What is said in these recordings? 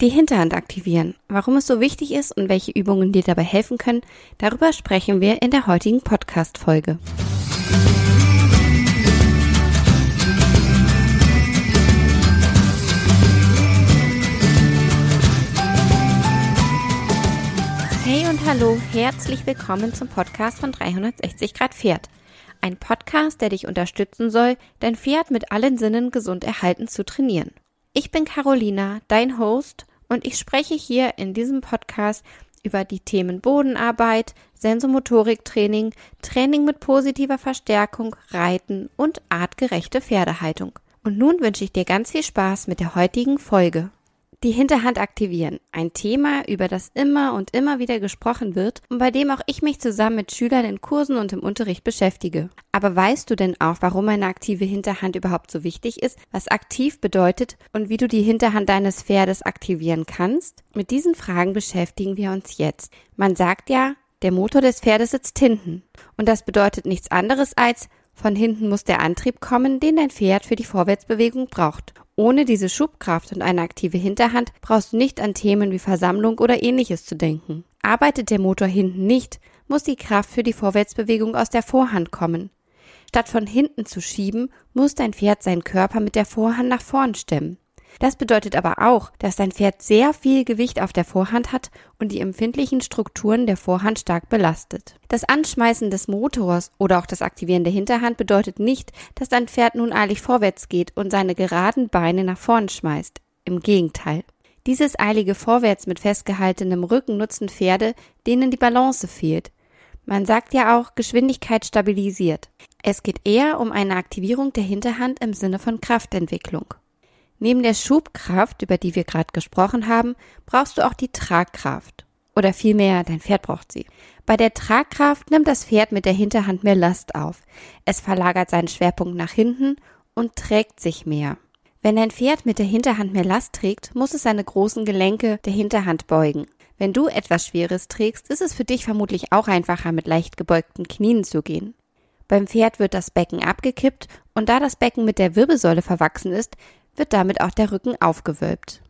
Die Hinterhand aktivieren. Warum es so wichtig ist und welche Übungen dir dabei helfen können, darüber sprechen wir in der heutigen Podcast-Folge. Hey und hallo, herzlich willkommen zum Podcast von 360 Grad Pferd. Ein Podcast, der dich unterstützen soll, dein Pferd mit allen Sinnen gesund erhalten zu trainieren. Ich bin Carolina, dein Host und ich spreche hier in diesem Podcast über die Themen Bodenarbeit, Sensomotoriktraining, Training mit positiver Verstärkung, Reiten und artgerechte Pferdehaltung. Und nun wünsche ich dir ganz viel Spaß mit der heutigen Folge. Die Hinterhand aktivieren. Ein Thema, über das immer und immer wieder gesprochen wird und bei dem auch ich mich zusammen mit Schülern in Kursen und im Unterricht beschäftige. Aber weißt du denn auch, warum eine aktive Hinterhand überhaupt so wichtig ist, was aktiv bedeutet und wie du die Hinterhand deines Pferdes aktivieren kannst? Mit diesen Fragen beschäftigen wir uns jetzt. Man sagt ja, der Motor des Pferdes sitzt hinten. Und das bedeutet nichts anderes als, von hinten muss der Antrieb kommen, den dein Pferd für die Vorwärtsbewegung braucht. Ohne diese Schubkraft und eine aktive Hinterhand brauchst du nicht an Themen wie Versammlung oder ähnliches zu denken. Arbeitet der Motor hinten nicht, muss die Kraft für die Vorwärtsbewegung aus der Vorhand kommen. Statt von hinten zu schieben, muss dein Pferd seinen Körper mit der Vorhand nach vorn stemmen. Das bedeutet aber auch, dass dein Pferd sehr viel Gewicht auf der Vorhand hat und die empfindlichen Strukturen der Vorhand stark belastet. Das Anschmeißen des Motors oder auch das Aktivieren der Hinterhand bedeutet nicht, dass dein Pferd nun eilig vorwärts geht und seine geraden Beine nach vorn schmeißt. Im Gegenteil. Dieses eilige Vorwärts mit festgehaltenem Rücken nutzen Pferde, denen die Balance fehlt. Man sagt ja auch Geschwindigkeit stabilisiert. Es geht eher um eine Aktivierung der Hinterhand im Sinne von Kraftentwicklung. Neben der Schubkraft, über die wir gerade gesprochen haben, brauchst du auch die Tragkraft. Oder vielmehr, dein Pferd braucht sie. Bei der Tragkraft nimmt das Pferd mit der Hinterhand mehr Last auf. Es verlagert seinen Schwerpunkt nach hinten und trägt sich mehr. Wenn dein Pferd mit der Hinterhand mehr Last trägt, muss es seine großen Gelenke der Hinterhand beugen. Wenn du etwas Schweres trägst, ist es für dich vermutlich auch einfacher, mit leicht gebeugten Knien zu gehen. Beim Pferd wird das Becken abgekippt und da das Becken mit der Wirbelsäule verwachsen ist, wird damit auch der Rücken aufgewölbt.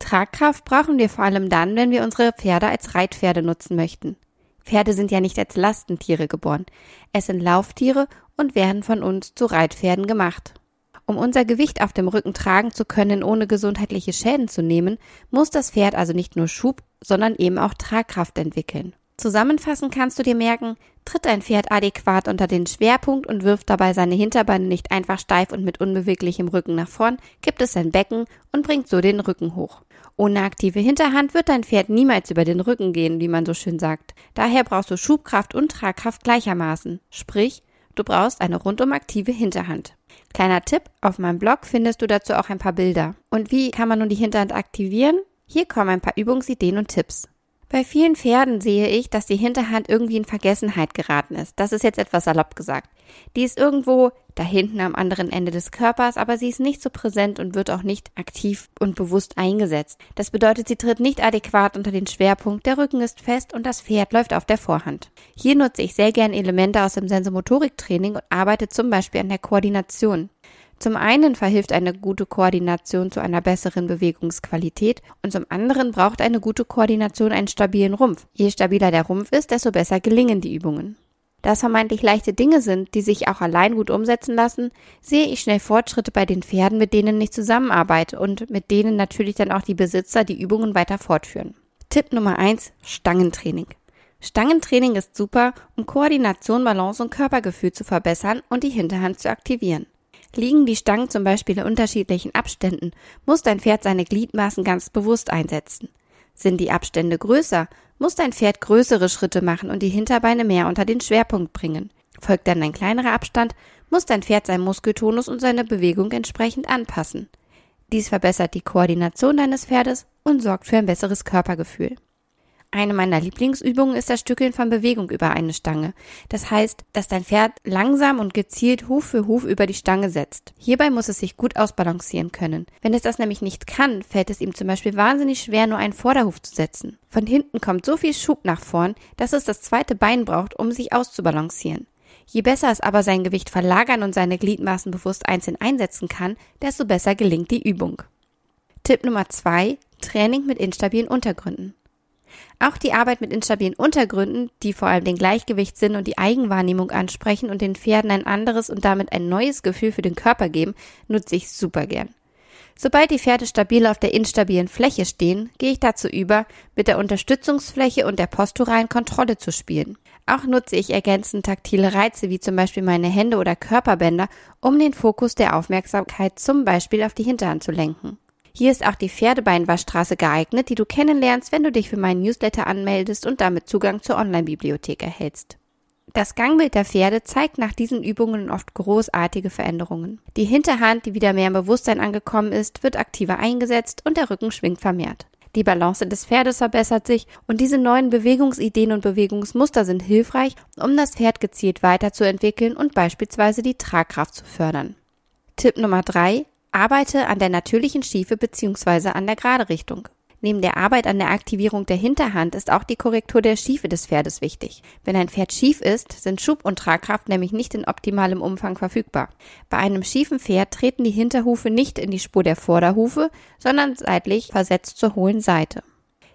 Tragkraft brauchen wir vor allem dann, wenn wir unsere Pferde als Reitpferde nutzen möchten. Pferde sind ja nicht als Lastentiere geboren. Es sind Lauftiere und werden von uns zu Reitpferden gemacht. Um unser Gewicht auf dem Rücken tragen zu können, ohne gesundheitliche Schäden zu nehmen, muss das Pferd also nicht nur Schub, sondern eben auch Tragkraft entwickeln. Zusammenfassend kannst du dir merken, tritt ein Pferd adäquat unter den Schwerpunkt und wirft dabei seine Hinterbeine nicht einfach steif und mit unbeweglichem Rücken nach vorn, kippt es sein Becken und bringt so den Rücken hoch. Ohne aktive Hinterhand wird dein Pferd niemals über den Rücken gehen, wie man so schön sagt. Daher brauchst du Schubkraft und Tragkraft gleichermaßen. Sprich, du brauchst eine rundum aktive Hinterhand. Kleiner Tipp, auf meinem Blog findest du dazu auch ein paar Bilder. Und wie kann man nun die Hinterhand aktivieren? Hier kommen ein paar Übungsideen und Tipps. Bei vielen Pferden sehe ich, dass die Hinterhand irgendwie in Vergessenheit geraten ist. Das ist jetzt etwas salopp gesagt. Die ist irgendwo da hinten am anderen Ende des Körpers, aber sie ist nicht so präsent und wird auch nicht aktiv und bewusst eingesetzt. Das bedeutet, sie tritt nicht adäquat unter den Schwerpunkt, der Rücken ist fest und das Pferd läuft auf der Vorhand. Hier nutze ich sehr gern Elemente aus dem Sensomotoriktraining und arbeite zum Beispiel an der Koordination. Zum einen verhilft eine gute Koordination zu einer besseren Bewegungsqualität und zum anderen braucht eine gute Koordination einen stabilen Rumpf. Je stabiler der Rumpf ist, desto besser gelingen die Übungen. Da es vermeintlich leichte Dinge sind, die sich auch allein gut umsetzen lassen, sehe ich schnell Fortschritte bei den Pferden, mit denen ich zusammenarbeite und mit denen natürlich dann auch die Besitzer die Übungen weiter fortführen. Tipp Nummer eins: Stangentraining. Stangentraining ist super, um Koordination, Balance und Körpergefühl zu verbessern und die Hinterhand zu aktivieren. Liegen die Stangen zum Beispiel in unterschiedlichen Abständen, muss dein Pferd seine Gliedmaßen ganz bewusst einsetzen. Sind die Abstände größer, muss dein Pferd größere Schritte machen und die Hinterbeine mehr unter den Schwerpunkt bringen. Folgt dann ein kleinerer Abstand, muss dein Pferd seinen Muskeltonus und seine Bewegung entsprechend anpassen. Dies verbessert die Koordination deines Pferdes und sorgt für ein besseres Körpergefühl. Eine meiner Lieblingsübungen ist das Stückeln von Bewegung über eine Stange. Das heißt, dass dein Pferd langsam und gezielt Huf für Huf über die Stange setzt. Hierbei muss es sich gut ausbalancieren können. Wenn es das nämlich nicht kann, fällt es ihm zum Beispiel wahnsinnig schwer, nur einen Vorderhuf zu setzen. Von hinten kommt so viel Schub nach vorn, dass es das zweite Bein braucht, um sich auszubalancieren. Je besser es aber sein Gewicht verlagern und seine Gliedmaßen bewusst einzeln einsetzen kann, desto besser gelingt die Übung. Tipp Nummer zwei: Training mit instabilen Untergründen. Auch die Arbeit mit instabilen Untergründen, die vor allem den Gleichgewichtssinn und die Eigenwahrnehmung ansprechen und den Pferden ein anderes und damit ein neues Gefühl für den Körper geben, nutze ich super gern. Sobald die Pferde stabil auf der instabilen Fläche stehen, gehe ich dazu über, mit der Unterstützungsfläche und der posturalen Kontrolle zu spielen. Auch nutze ich ergänzend taktile Reize wie zum Beispiel meine Hände oder Körperbänder, um den Fokus der Aufmerksamkeit zum Beispiel auf die Hinterhand zu lenken. Hier ist auch die Pferdebeinwaschstraße geeignet, die du kennenlernst, wenn du dich für meinen Newsletter anmeldest und damit Zugang zur Online-Bibliothek erhältst. Das Gangbild der Pferde zeigt nach diesen Übungen oft großartige Veränderungen. Die Hinterhand, die wieder mehr im Bewusstsein angekommen ist, wird aktiver eingesetzt und der Rücken schwingt vermehrt. Die Balance des Pferdes verbessert sich und diese neuen Bewegungsideen und Bewegungsmuster sind hilfreich, um das Pferd gezielt weiterzuentwickeln und beispielsweise die Tragkraft zu fördern. Tipp Nummer drei: Arbeite an der natürlichen Schiefe bzw. an der gerade Richtung. Neben der Arbeit an der Aktivierung der Hinterhand ist auch die Korrektur der Schiefe des Pferdes wichtig. Wenn ein Pferd schief ist, sind Schub und Tragkraft nämlich nicht in optimalem Umfang verfügbar. Bei einem schiefen Pferd treten die Hinterhufe nicht in die Spur der Vorderhufe, sondern seitlich versetzt zur hohlen Seite.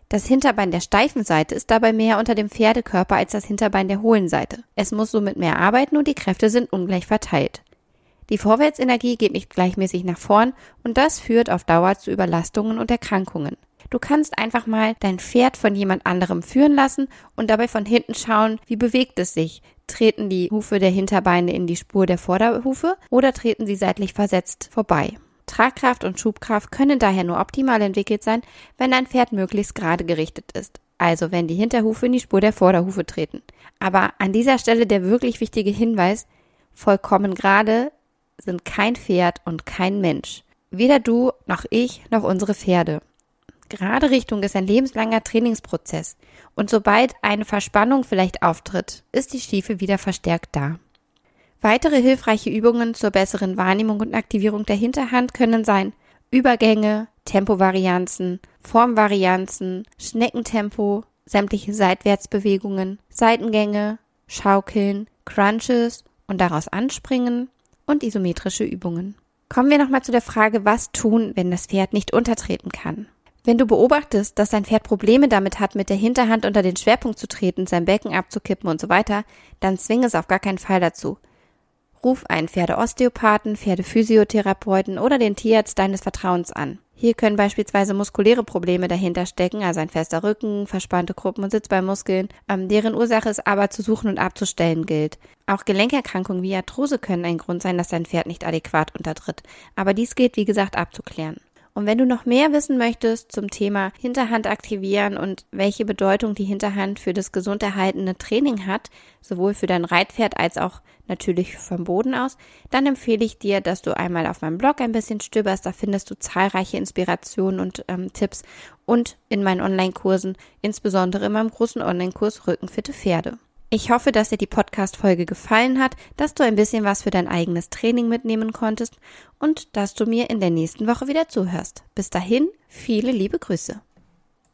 Das Hinterbein der steifen Seite ist dabei mehr unter dem Pferdekörper als das Hinterbein der hohlen Seite. Es muss somit mehr arbeiten und die Kräfte sind ungleich verteilt. Die Vorwärtsenergie geht nicht gleichmäßig nach vorn und das führt auf Dauer zu Überlastungen und Erkrankungen. Du kannst einfach mal dein Pferd von jemand anderem führen lassen und dabei von hinten schauen, wie bewegt es sich. Treten die Hufe der Hinterbeine in die Spur der Vorderhufe oder treten sie seitlich versetzt vorbei? Tragkraft und Schubkraft können daher nur optimal entwickelt sein, wenn dein Pferd möglichst gerade gerichtet ist. Also wenn die Hinterhufe in die Spur der Vorderhufe treten. Aber an dieser Stelle der wirklich wichtige Hinweis, vollkommen gerade sind kein Pferd und kein Mensch. Weder du noch ich noch unsere Pferde. Gerade Richtung ist ein lebenslanger Trainingsprozess und sobald eine Verspannung vielleicht auftritt, ist die Schiefe wieder verstärkt da. Weitere hilfreiche Übungen zur besseren Wahrnehmung und Aktivierung der Hinterhand können sein Übergänge, Tempovarianzen, Formvarianzen, Schneckentempo, sämtliche Seitwärtsbewegungen, Seitengänge, Schaukeln, Crunches und daraus anspringen und isometrische Übungen. Kommen wir nochmal zu der Frage, was tun, wenn das Pferd nicht untertreten kann. Wenn du beobachtest, dass dein Pferd Probleme damit hat, mit der Hinterhand unter den Schwerpunkt zu treten, sein Becken abzukippen und so weiter, dann zwing es auf gar keinen Fall dazu. Ruf einen Pferdeosteopathen, Pferdephysiotherapeuten oder den Tierarzt deines Vertrauens an. Hier können beispielsweise muskuläre Probleme dahinter stecken, also ein fester Rücken, verspannte Gruppen und Sitzbeinmuskeln, ähm, deren Ursache es aber zu suchen und abzustellen gilt. Auch Gelenkerkrankungen wie Arthrose können ein Grund sein, dass dein Pferd nicht adäquat untertritt. Aber dies gilt, wie gesagt, abzuklären. Und wenn du noch mehr wissen möchtest zum Thema Hinterhand aktivieren und welche Bedeutung die Hinterhand für das gesund erhaltene Training hat, sowohl für dein Reitpferd als auch natürlich vom Boden aus, dann empfehle ich dir, dass du einmal auf meinem Blog ein bisschen stöberst. Da findest du zahlreiche Inspirationen und ähm, Tipps und in meinen Online-Kursen, insbesondere in meinem großen Online-Kurs Rückenfitte Pferde. Ich hoffe, dass dir die Podcast-Folge gefallen hat, dass du ein bisschen was für dein eigenes Training mitnehmen konntest und dass du mir in der nächsten Woche wieder zuhörst. Bis dahin, viele liebe Grüße.